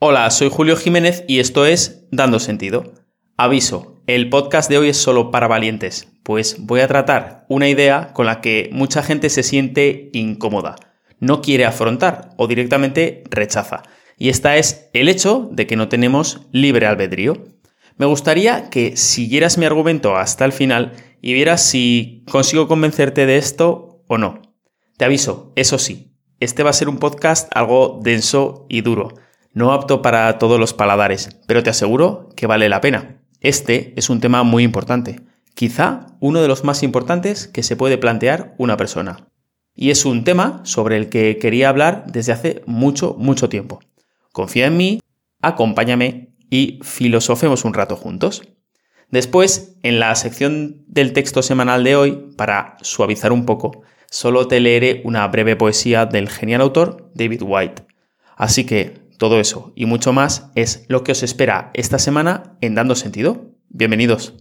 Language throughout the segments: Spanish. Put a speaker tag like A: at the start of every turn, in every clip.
A: Hola, soy Julio Jiménez y esto es Dando Sentido. Aviso, el podcast de hoy es solo para valientes, pues voy a tratar una idea con la que mucha gente se siente incómoda, no quiere afrontar o directamente rechaza. Y esta es el hecho de que no tenemos libre albedrío. Me gustaría que siguieras mi argumento hasta el final y vieras si consigo convencerte de esto o no. Te aviso, eso sí, este va a ser un podcast algo denso y duro no apto para todos los paladares, pero te aseguro que vale la pena. Este es un tema muy importante, quizá uno de los más importantes que se puede plantear una persona. Y es un tema sobre el que quería hablar desde hace mucho, mucho tiempo. Confía en mí, acompáñame y filosofemos un rato juntos. Después, en la sección del texto semanal de hoy, para suavizar un poco, solo te leeré una breve poesía del genial autor David White. Así que todo eso y mucho más es lo que os espera esta semana en Dando Sentido. Bienvenidos.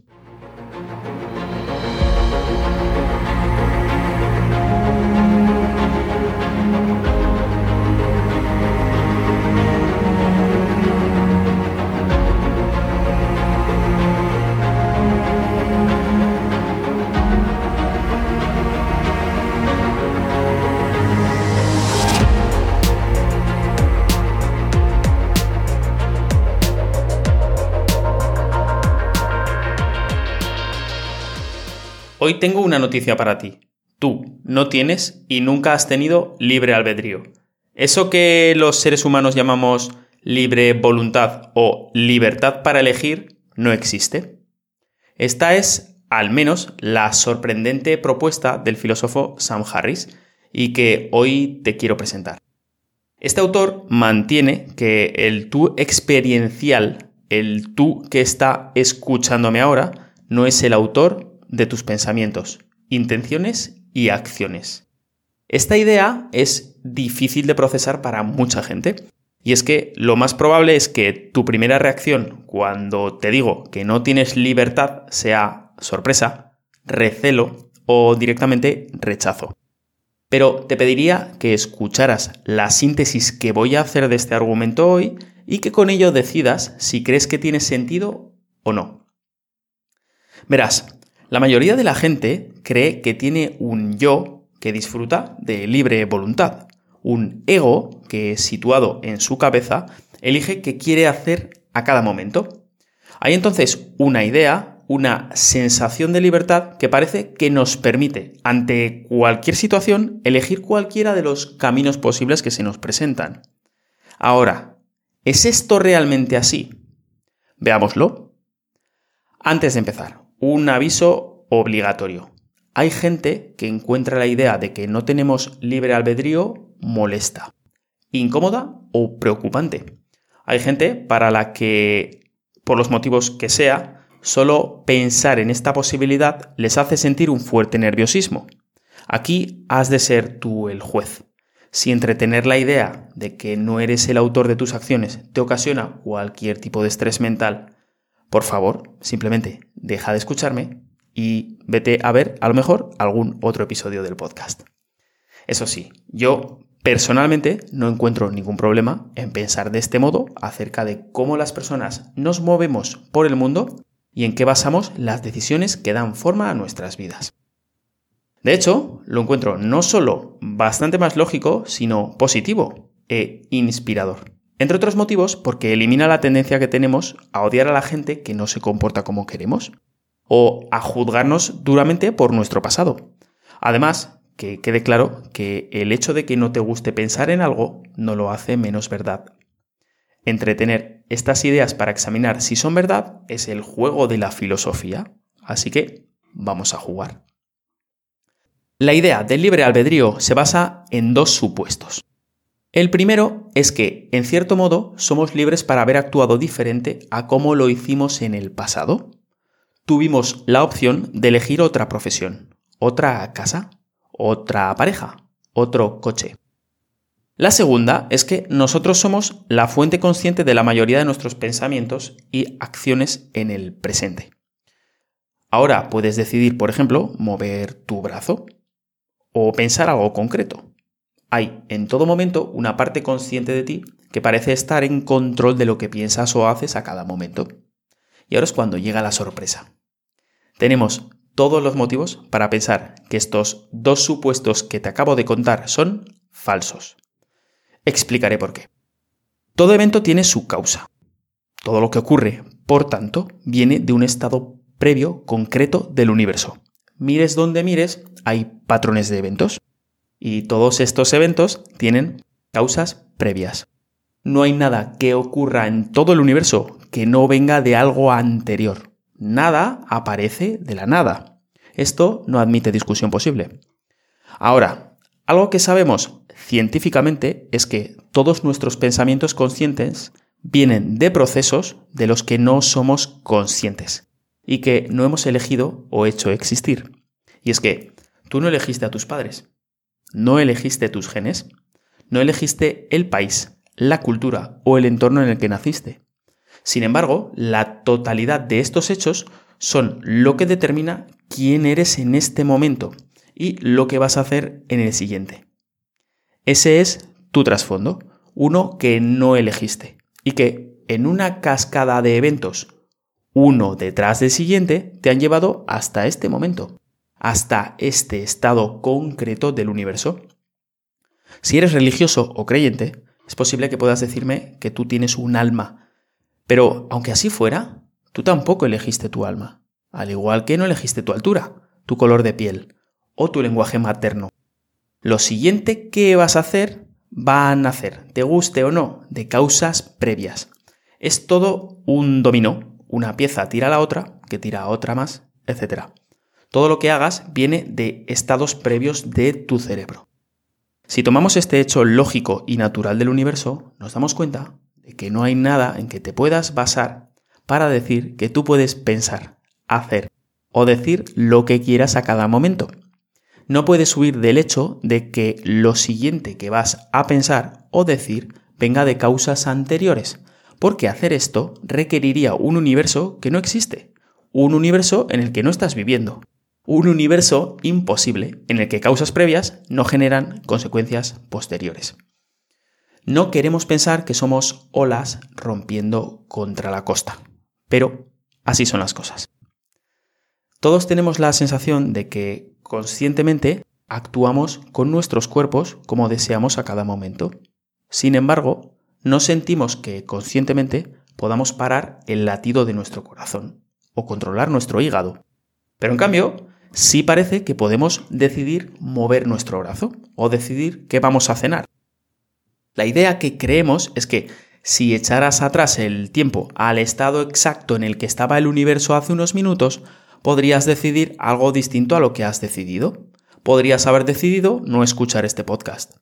A: Hoy tengo una noticia para ti. Tú no tienes y nunca has tenido libre albedrío. Eso que los seres humanos llamamos libre voluntad o libertad para elegir no existe. Esta es, al menos, la sorprendente propuesta del filósofo Sam Harris y que hoy te quiero presentar. Este autor mantiene que el tú experiencial, el tú que está escuchándome ahora, no es el autor de tus pensamientos, intenciones y acciones. Esta idea es difícil de procesar para mucha gente. Y es que lo más probable es que tu primera reacción cuando te digo que no tienes libertad sea sorpresa, recelo o directamente rechazo. Pero te pediría que escucharas la síntesis que voy a hacer de este argumento hoy y que con ello decidas si crees que tiene sentido o no. Verás, la mayoría de la gente cree que tiene un yo que disfruta de libre voluntad, un ego que, situado en su cabeza, elige qué quiere hacer a cada momento. Hay entonces una idea, una sensación de libertad que parece que nos permite, ante cualquier situación, elegir cualquiera de los caminos posibles que se nos presentan. Ahora, ¿es esto realmente así? Veámoslo. Antes de empezar, un aviso obligatorio. Hay gente que encuentra la idea de que no tenemos libre albedrío molesta, incómoda o preocupante. Hay gente para la que, por los motivos que sea, solo pensar en esta posibilidad les hace sentir un fuerte nerviosismo. Aquí has de ser tú el juez. Si entretener la idea de que no eres el autor de tus acciones te ocasiona cualquier tipo de estrés mental, por favor, simplemente deja de escucharme y vete a ver a lo mejor algún otro episodio del podcast. Eso sí, yo personalmente no encuentro ningún problema en pensar de este modo acerca de cómo las personas nos movemos por el mundo y en qué basamos las decisiones que dan forma a nuestras vidas. De hecho, lo encuentro no solo bastante más lógico, sino positivo e inspirador. Entre otros motivos, porque elimina la tendencia que tenemos a odiar a la gente que no se comporta como queremos o a juzgarnos duramente por nuestro pasado. Además, que quede claro que el hecho de que no te guste pensar en algo no lo hace menos verdad. Entretener estas ideas para examinar si son verdad es el juego de la filosofía, así que vamos a jugar. La idea del libre albedrío se basa en dos supuestos. El primero es que, en cierto modo, somos libres para haber actuado diferente a cómo lo hicimos en el pasado. Tuvimos la opción de elegir otra profesión, otra casa, otra pareja, otro coche. La segunda es que nosotros somos la fuente consciente de la mayoría de nuestros pensamientos y acciones en el presente. Ahora puedes decidir, por ejemplo, mover tu brazo o pensar algo concreto hay en todo momento una parte consciente de ti que parece estar en control de lo que piensas o haces a cada momento. Y ahora es cuando llega la sorpresa. Tenemos todos los motivos para pensar que estos dos supuestos que te acabo de contar son falsos. Explicaré por qué. Todo evento tiene su causa. Todo lo que ocurre, por tanto, viene de un estado previo concreto del universo. Mires donde mires, hay patrones de eventos. Y todos estos eventos tienen causas previas. No hay nada que ocurra en todo el universo que no venga de algo anterior. Nada aparece de la nada. Esto no admite discusión posible. Ahora, algo que sabemos científicamente es que todos nuestros pensamientos conscientes vienen de procesos de los que no somos conscientes y que no hemos elegido o hecho existir. Y es que tú no elegiste a tus padres, no elegiste tus genes, no elegiste el país, la cultura o el entorno en el que naciste. Sin embargo, la totalidad de estos hechos son lo que determina quién eres en este momento y lo que vas a hacer en el siguiente. Ese es tu trasfondo, uno que no elegiste y que en una cascada de eventos, uno detrás del siguiente, te han llevado hasta este momento, hasta este estado concreto del universo. Si eres religioso o creyente, es posible que puedas decirme que tú tienes un alma. Pero aunque así fuera, tú tampoco elegiste tu alma. Al igual que no elegiste tu altura, tu color de piel o tu lenguaje materno. Lo siguiente que vas a hacer va a nacer, te guste o no, de causas previas. Es todo un dominó. Una pieza tira a la otra, que tira a otra más, etc. Todo lo que hagas viene de estados previos de tu cerebro. Si tomamos este hecho lógico y natural del universo, nos damos cuenta de que no hay nada en que te puedas basar para decir que tú puedes pensar, hacer o decir lo que quieras a cada momento. No puedes huir del hecho de que lo siguiente que vas a pensar o decir venga de causas anteriores, porque hacer esto requeriría un universo que no existe, un universo en el que no estás viviendo, un universo imposible en el que causas previas no generan consecuencias posteriores. No queremos pensar que somos olas rompiendo contra la costa, pero así son las cosas. Todos tenemos la sensación de que conscientemente actuamos con nuestros cuerpos como deseamos a cada momento. Sin embargo, no sentimos que conscientemente podamos parar el latido de nuestro corazón o controlar nuestro hígado. Pero en cambio, sí parece que podemos decidir mover nuestro brazo o decidir qué vamos a cenar. La idea que creemos es que si echaras atrás el tiempo al estado exacto en el que estaba el universo hace unos minutos, podrías decidir algo distinto a lo que has decidido. Podrías haber decidido no escuchar este podcast.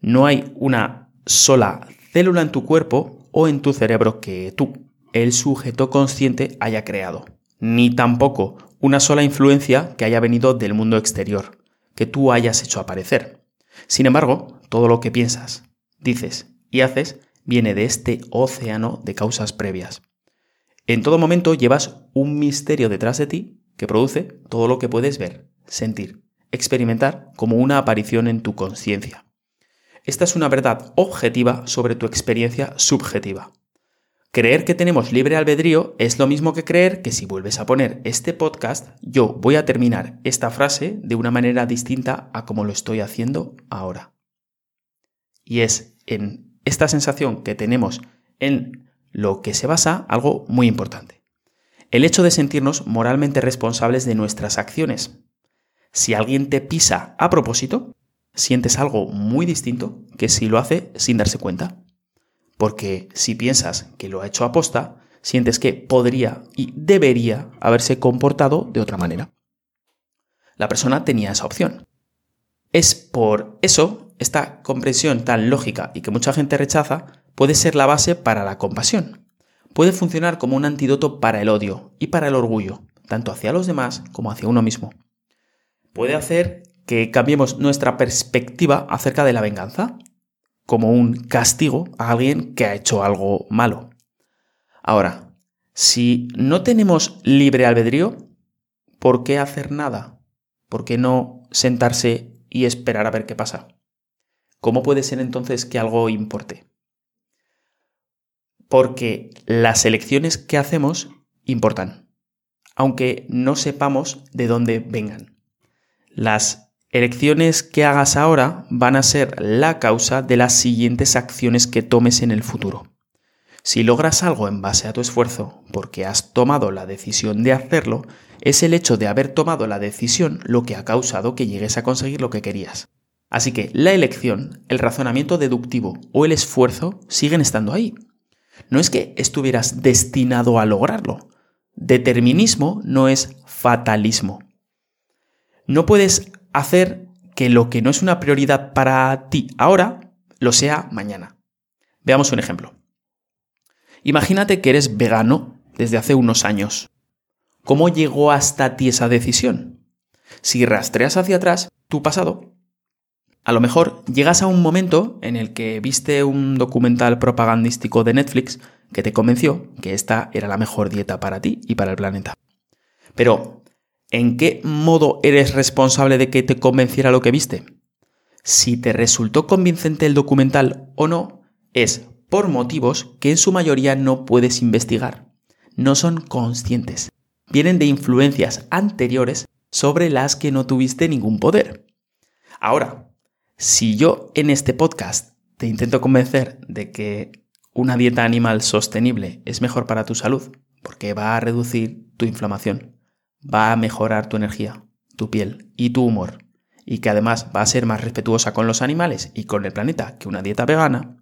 A: No hay una sola célula en tu cuerpo o en tu cerebro que tú, el sujeto consciente, haya creado. Ni tampoco una sola influencia que haya venido del mundo exterior, que tú hayas hecho aparecer. Sin embargo, todo lo que piensas, dices y haces viene de este océano de causas previas. En todo momento llevas un misterio detrás de ti que produce todo lo que puedes ver, sentir, experimentar como una aparición en tu conciencia. Esta es una verdad objetiva sobre tu experiencia subjetiva. Creer que tenemos libre albedrío es lo mismo que creer que si vuelves a poner este podcast, yo voy a terminar esta frase de una manera distinta a como lo estoy haciendo ahora. Y es en esta sensación que tenemos en lo que se basa algo muy importante. El hecho de sentirnos moralmente responsables de nuestras acciones. Si alguien te pisa a propósito, sientes algo muy distinto que si lo hace sin darse cuenta. Porque si piensas que lo ha hecho a posta, sientes que podría y debería haberse comportado de otra manera. La persona tenía esa opción. Es por eso esta comprensión tan lógica y que mucha gente rechaza puede ser la base para la compasión. Puede funcionar como un antídoto para el odio y para el orgullo, tanto hacia los demás como hacia uno mismo. Puede hacer que cambiemos nuestra perspectiva acerca de la venganza como un castigo a alguien que ha hecho algo malo. Ahora, si no tenemos libre albedrío, ¿por qué hacer nada? ¿Por qué no sentarse y esperar a ver qué pasa? ¿Cómo puede ser entonces que algo importe? Porque las elecciones que hacemos importan, aunque no sepamos de dónde vengan. Las elecciones que hagas ahora van a ser la causa de las siguientes acciones que tomes en el futuro. Si logras algo en base a tu esfuerzo porque has tomado la decisión de hacerlo, es el hecho de haber tomado la decisión lo que ha causado que llegues a conseguir lo que querías. Así que la elección, el razonamiento deductivo o el esfuerzo siguen estando ahí. No es que estuvieras destinado a lograrlo. Determinismo no es fatalismo. No puedes hacer que lo que no es una prioridad para ti ahora, lo sea mañana. Veamos un ejemplo. Imagínate que eres vegano desde hace unos años. ¿Cómo llegó hasta ti esa decisión? Si rastreas hacia atrás tu pasado, a lo mejor llegas a un momento en el que viste un documental propagandístico de Netflix que te convenció que esta era la mejor dieta para ti y para el planeta. Pero, ¿en qué modo eres responsable de que te convenciera lo que viste? Si te resultó convincente el documental o no, es por motivos que en su mayoría no puedes investigar. No son conscientes. Vienen de influencias anteriores sobre las que no tuviste ningún poder. Ahora, si yo en este podcast te intento convencer de que una dieta animal sostenible es mejor para tu salud, porque va a reducir tu inflamación, va a mejorar tu energía, tu piel y tu humor, y que además va a ser más respetuosa con los animales y con el planeta que una dieta vegana,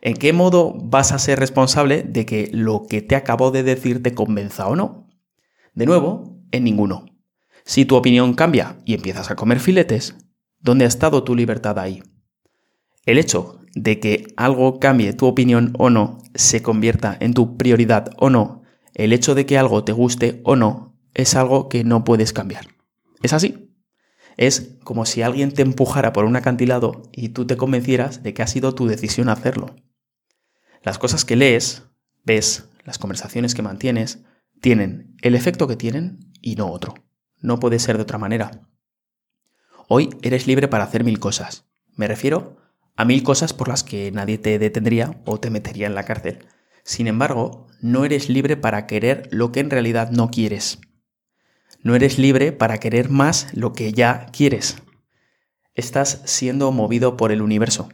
A: ¿en qué modo vas a ser responsable de que lo que te acabo de decir te convenza o no? De nuevo, en ninguno. Si tu opinión cambia y empiezas a comer filetes, ¿Dónde ha estado tu libertad ahí? El hecho de que algo cambie tu opinión o no, se convierta en tu prioridad o no, el hecho de que algo te guste o no, es algo que no puedes cambiar. Es así. Es como si alguien te empujara por un acantilado y tú te convencieras de que ha sido tu decisión hacerlo. Las cosas que lees, ves, las conversaciones que mantienes, tienen el efecto que tienen y no otro. No puede ser de otra manera. Hoy eres libre para hacer mil cosas. Me refiero a mil cosas por las que nadie te detendría o te metería en la cárcel. Sin embargo, no eres libre para querer lo que en realidad no quieres. No eres libre para querer más lo que ya quieres. Estás siendo movido por el universo.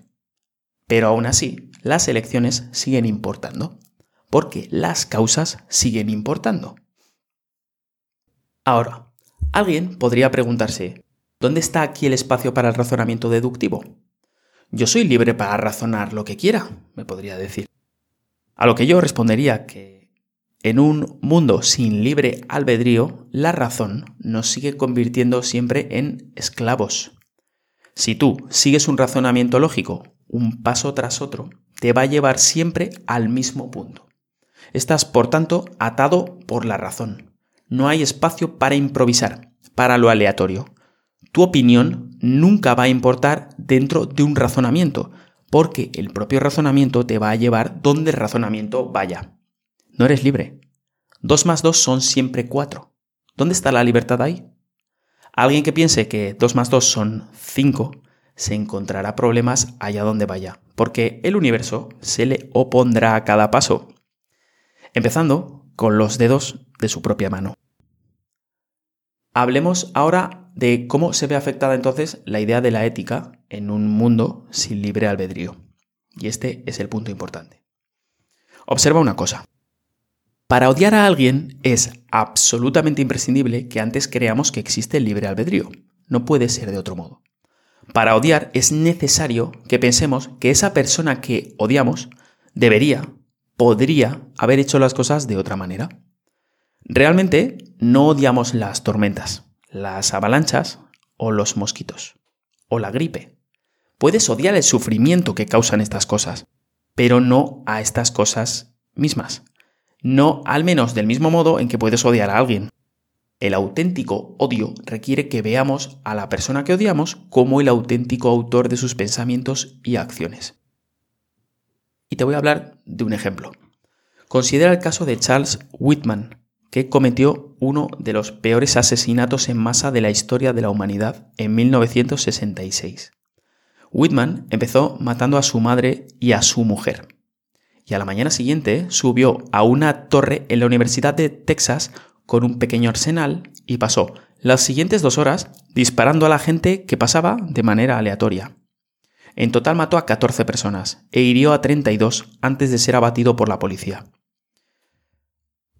A: Pero aún así, las elecciones siguen importando, porque las causas siguen importando. Ahora, alguien podría preguntarse, ¿Dónde está aquí el espacio para el razonamiento deductivo? Yo soy libre para razonar lo que quiera, me podría decir. A lo que yo respondería que en un mundo sin libre albedrío, la razón nos sigue convirtiendo siempre en esclavos. Si tú sigues un razonamiento lógico, un paso tras otro, te va a llevar siempre al mismo punto. Estás, por tanto, atado por la razón. No hay espacio para improvisar, para lo aleatorio tu opinión nunca va a importar dentro de un razonamiento, porque el propio razonamiento te va a llevar donde el razonamiento vaya. No eres libre. Dos más dos son siempre cuatro. ¿Dónde está la libertad ahí? Alguien que piense que dos más dos son cinco se encontrará problemas allá donde vaya, porque el universo se le opondrá a cada paso, empezando con los dedos de su propia mano. Hablemos ahora de cómo se ve afectada entonces la idea de la ética en un mundo sin libre albedrío. Y este es el punto importante. Observa una cosa. Para odiar a alguien es absolutamente imprescindible que antes creamos que existe el libre albedrío. No puede ser de otro modo. Para odiar es necesario que pensemos que esa persona que odiamos debería, podría haber hecho las cosas de otra manera. Realmente no odiamos las tormentas, las avalanchas o los mosquitos, o la gripe. Puedes odiar el sufrimiento que causan estas cosas, pero no a estas cosas mismas. No al menos del mismo modo en que puedes odiar a alguien. El auténtico odio requiere que veamos a la persona que odiamos como el auténtico autor de sus pensamientos y acciones. Y te voy a hablar de un ejemplo. Considera el caso de Charles Whitman, que cometió uno de los peores asesinatos en masa de la historia de la humanidad en 1966. Whitman empezó matando a su madre y a su mujer. Y a la mañana siguiente subió a una torre en la Universidad de Texas con un pequeño arsenal y pasó las siguientes dos horas disparando a la gente que pasaba de manera aleatoria. En total mató a 14 personas e hirió a 32 antes de ser abatido por la policía.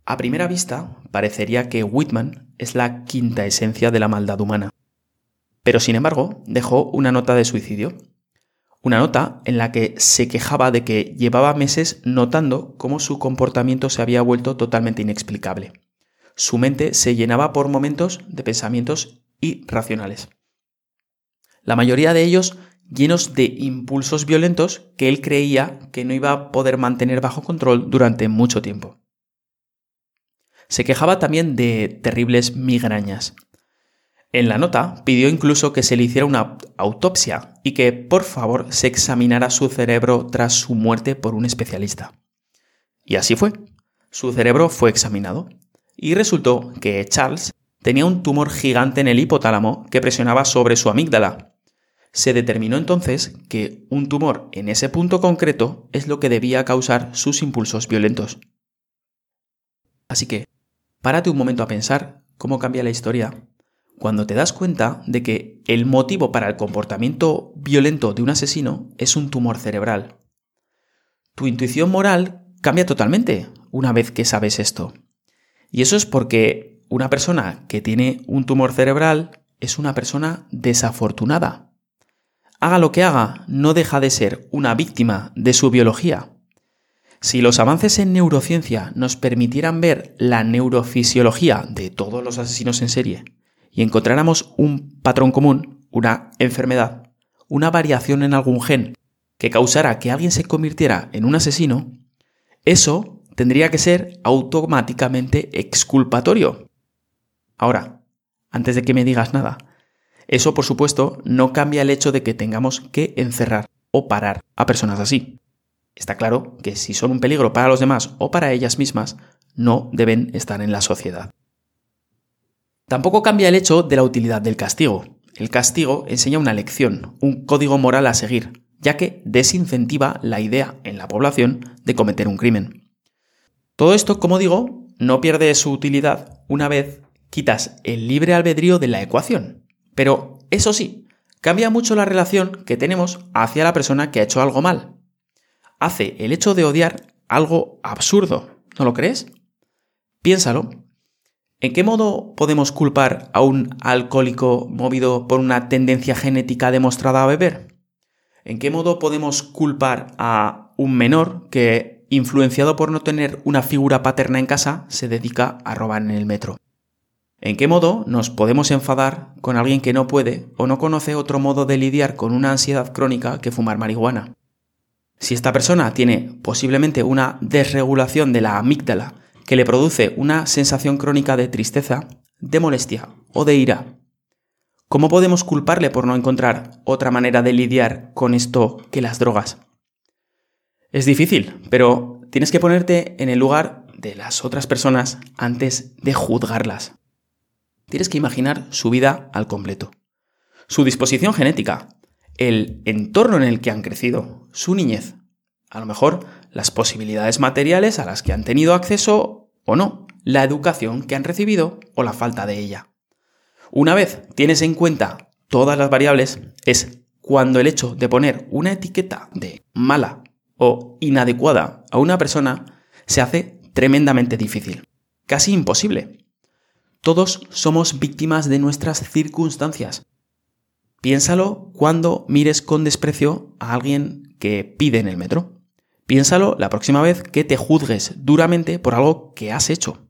A: A primera vista, parecería que Whitman es la quinta esencia de la maldad humana. Pero sin embargo, dejó una nota de suicidio. Una nota en la que se quejaba de que llevaba meses notando cómo su comportamiento se había vuelto totalmente inexplicable. Su mente se llenaba por momentos de pensamientos irracionales. La mayoría de ellos llenos de impulsos violentos que él creía que no iba a poder mantener bajo control durante mucho tiempo. Se quejaba también de terribles migrañas. En la nota pidió incluso que se le hiciera una autopsia y que por favor se examinara su cerebro tras su muerte por un especialista. Y así fue. Su cerebro fue examinado y resultó que Charles tenía un tumor gigante en el hipotálamo que presionaba sobre su amígdala. Se determinó entonces que un tumor en ese punto concreto es lo que debía causar sus impulsos violentos. Así que, párate un momento a pensar cómo cambia la historia cuando te das cuenta de que el motivo para el comportamiento violento de un asesino es un tumor cerebral. Tu intuición moral cambia totalmente una vez que sabes esto. Y eso es porque una persona que tiene un tumor cerebral es una persona desafortunada. Haga lo que haga, no deja de ser una víctima de su biología. Si los avances en neurociencia nos permitieran ver la neurofisiología de todos los asesinos en serie, y encontráramos un patrón común, una enfermedad, una variación en algún gen que causara que alguien se convirtiera en un asesino, eso tendría que ser automáticamente exculpatorio. Ahora, antes de que me digas nada, eso por supuesto no cambia el hecho de que tengamos que encerrar o parar a personas así. Está claro que si son un peligro para los demás o para ellas mismas, no deben estar en la sociedad. Tampoco cambia el hecho de la utilidad del castigo. El castigo enseña una lección, un código moral a seguir, ya que desincentiva la idea en la población de cometer un crimen. Todo esto, como digo, no pierde su utilidad una vez quitas el libre albedrío de la ecuación. Pero, eso sí, cambia mucho la relación que tenemos hacia la persona que ha hecho algo mal. Hace el hecho de odiar algo absurdo, ¿no lo crees? Piénsalo ¿En qué modo podemos culpar a un alcohólico movido por una tendencia genética demostrada a beber? ¿En qué modo podemos culpar a un menor que, influenciado por no tener una figura paterna en casa, se dedica a robar en el metro? ¿En qué modo nos podemos enfadar con alguien que no puede o no conoce otro modo de lidiar con una ansiedad crónica que fumar marihuana? Si esta persona tiene posiblemente una desregulación de la amígdala que le produce una sensación crónica de tristeza, de molestia o de ira. ¿Cómo podemos culparle por no encontrar otra manera de lidiar con esto que las drogas? Es difícil, pero tienes que ponerte en el lugar de las otras personas antes de juzgarlas. Tienes que imaginar su vida al completo. Su disposición genética, el entorno en el que han crecido, su niñez, a lo mejor las posibilidades materiales a las que han tenido acceso o no, la educación que han recibido o la falta de ella. Una vez tienes en cuenta todas las variables, es cuando el hecho de poner una etiqueta de mala o inadecuada a una persona se hace tremendamente difícil, casi imposible. Todos somos víctimas de nuestras circunstancias. Piénsalo cuando mires con desprecio a alguien que pide en el metro. Piénsalo la próxima vez que te juzgues duramente por algo que has hecho.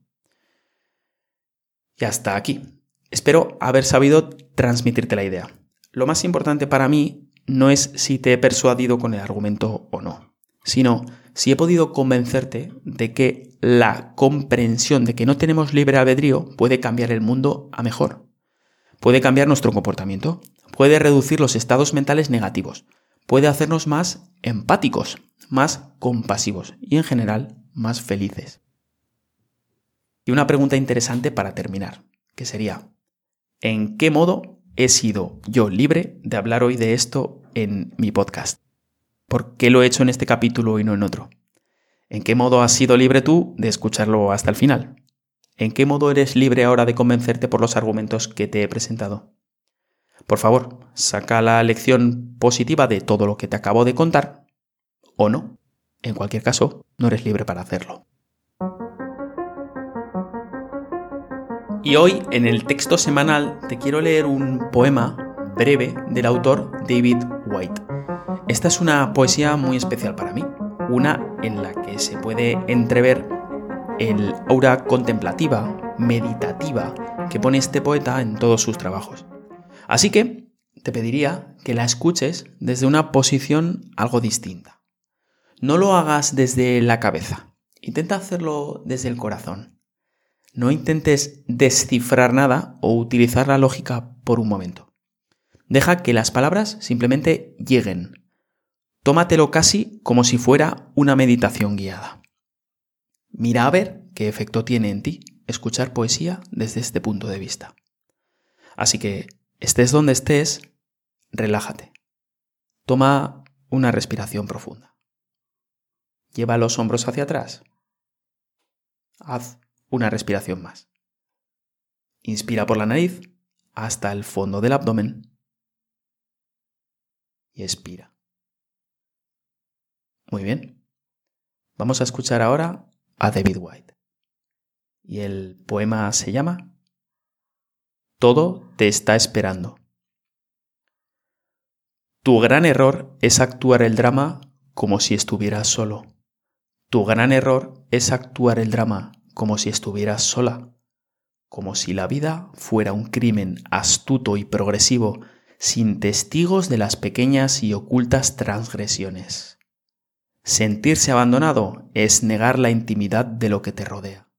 A: Y hasta aquí. Espero haber sabido transmitirte la idea. Lo más importante para mí no es si te he persuadido con el argumento o no, sino si he podido convencerte de que la comprensión de que no tenemos libre albedrío puede cambiar el mundo a mejor. Puede cambiar nuestro comportamiento, puede reducir los estados mentales negativos, puede hacernos más empáticos, más compasivos y en general más felices. Y una pregunta interesante para terminar, que sería, ¿en qué modo he sido yo libre de hablar hoy de esto en mi podcast. ¿Por qué lo he hecho en este capítulo y no en otro? ¿En qué modo has sido libre tú de escucharlo hasta el final? ¿En qué modo eres libre ahora de convencerte por los argumentos que te he presentado? Por favor, saca la lección positiva de todo lo que te acabo de contar o no. En cualquier caso, no eres libre para hacerlo. Y hoy, en el texto semanal, te quiero leer un poema breve del autor David White. Esta es una poesía muy especial para mí, una en la que se puede entrever el aura contemplativa, meditativa que pone este poeta en todos sus trabajos. Así que te pediría que la escuches desde una posición algo distinta. No lo hagas desde la cabeza, intenta hacerlo desde el corazón. No intentes descifrar nada o utilizar la lógica por un momento. Deja que las palabras simplemente lleguen. Tómatelo casi como si fuera una meditación guiada. Mira a ver qué efecto tiene en ti escuchar poesía desde este punto de vista. Así que, estés donde estés, relájate. Toma una respiración profunda. Lleva los hombros hacia atrás. Haz una respiración más. Inspira por la nariz hasta el fondo del abdomen y expira. Muy bien. Vamos a escuchar ahora a David White. Y el poema se llama Todo te está esperando. Tu gran error es actuar el drama como si estuvieras solo. Tu gran error es actuar el drama como si estuvieras sola, como si la vida fuera un crimen astuto y progresivo, sin testigos de las pequeñas y ocultas transgresiones. Sentirse abandonado es negar la intimidad de lo que te rodea.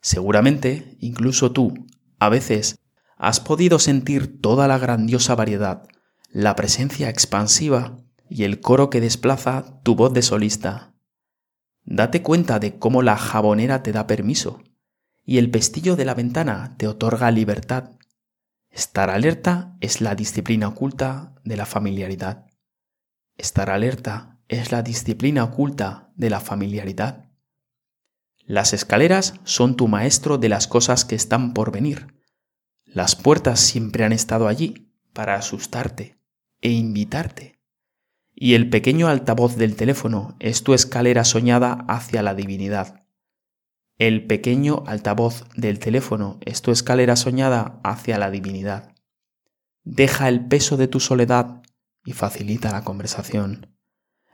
A: Seguramente, incluso tú, a veces, has podido sentir toda la grandiosa variedad, la presencia expansiva y el coro que desplaza tu voz de solista. Date cuenta de cómo la jabonera te da permiso y el pestillo de la ventana te otorga libertad. Estar alerta es la disciplina oculta de la familiaridad. Estar alerta es la disciplina oculta de la familiaridad. Las escaleras son tu maestro de las cosas que están por venir. Las puertas siempre han estado allí para asustarte e invitarte. Y el pequeño altavoz del teléfono es tu escalera soñada hacia la divinidad. El pequeño altavoz del teléfono es tu escalera soñada hacia la divinidad. Deja el peso de tu soledad y facilita la conversación.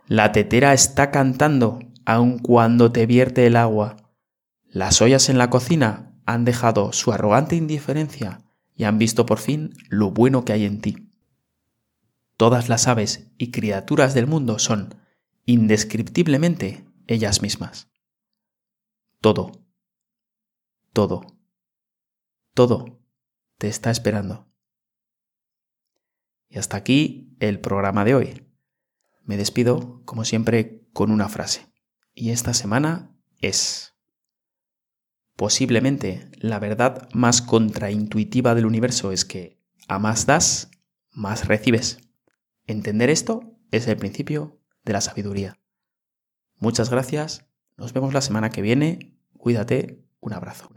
A: La tetera está cantando aun cuando te vierte el agua. Las ollas en la cocina han dejado su arrogante indiferencia y han visto por fin lo bueno que hay en ti. Todas las aves y criaturas del mundo son, indescriptiblemente, ellas mismas. Todo, todo, todo te está esperando. Y hasta aquí el programa de hoy. Me despido, como siempre, con una frase. Y esta semana es... Posiblemente la verdad más contraintuitiva del universo es que a más das, más recibes. Entender esto es el principio de la sabiduría. Muchas gracias, nos vemos la semana que viene, cuídate, un abrazo.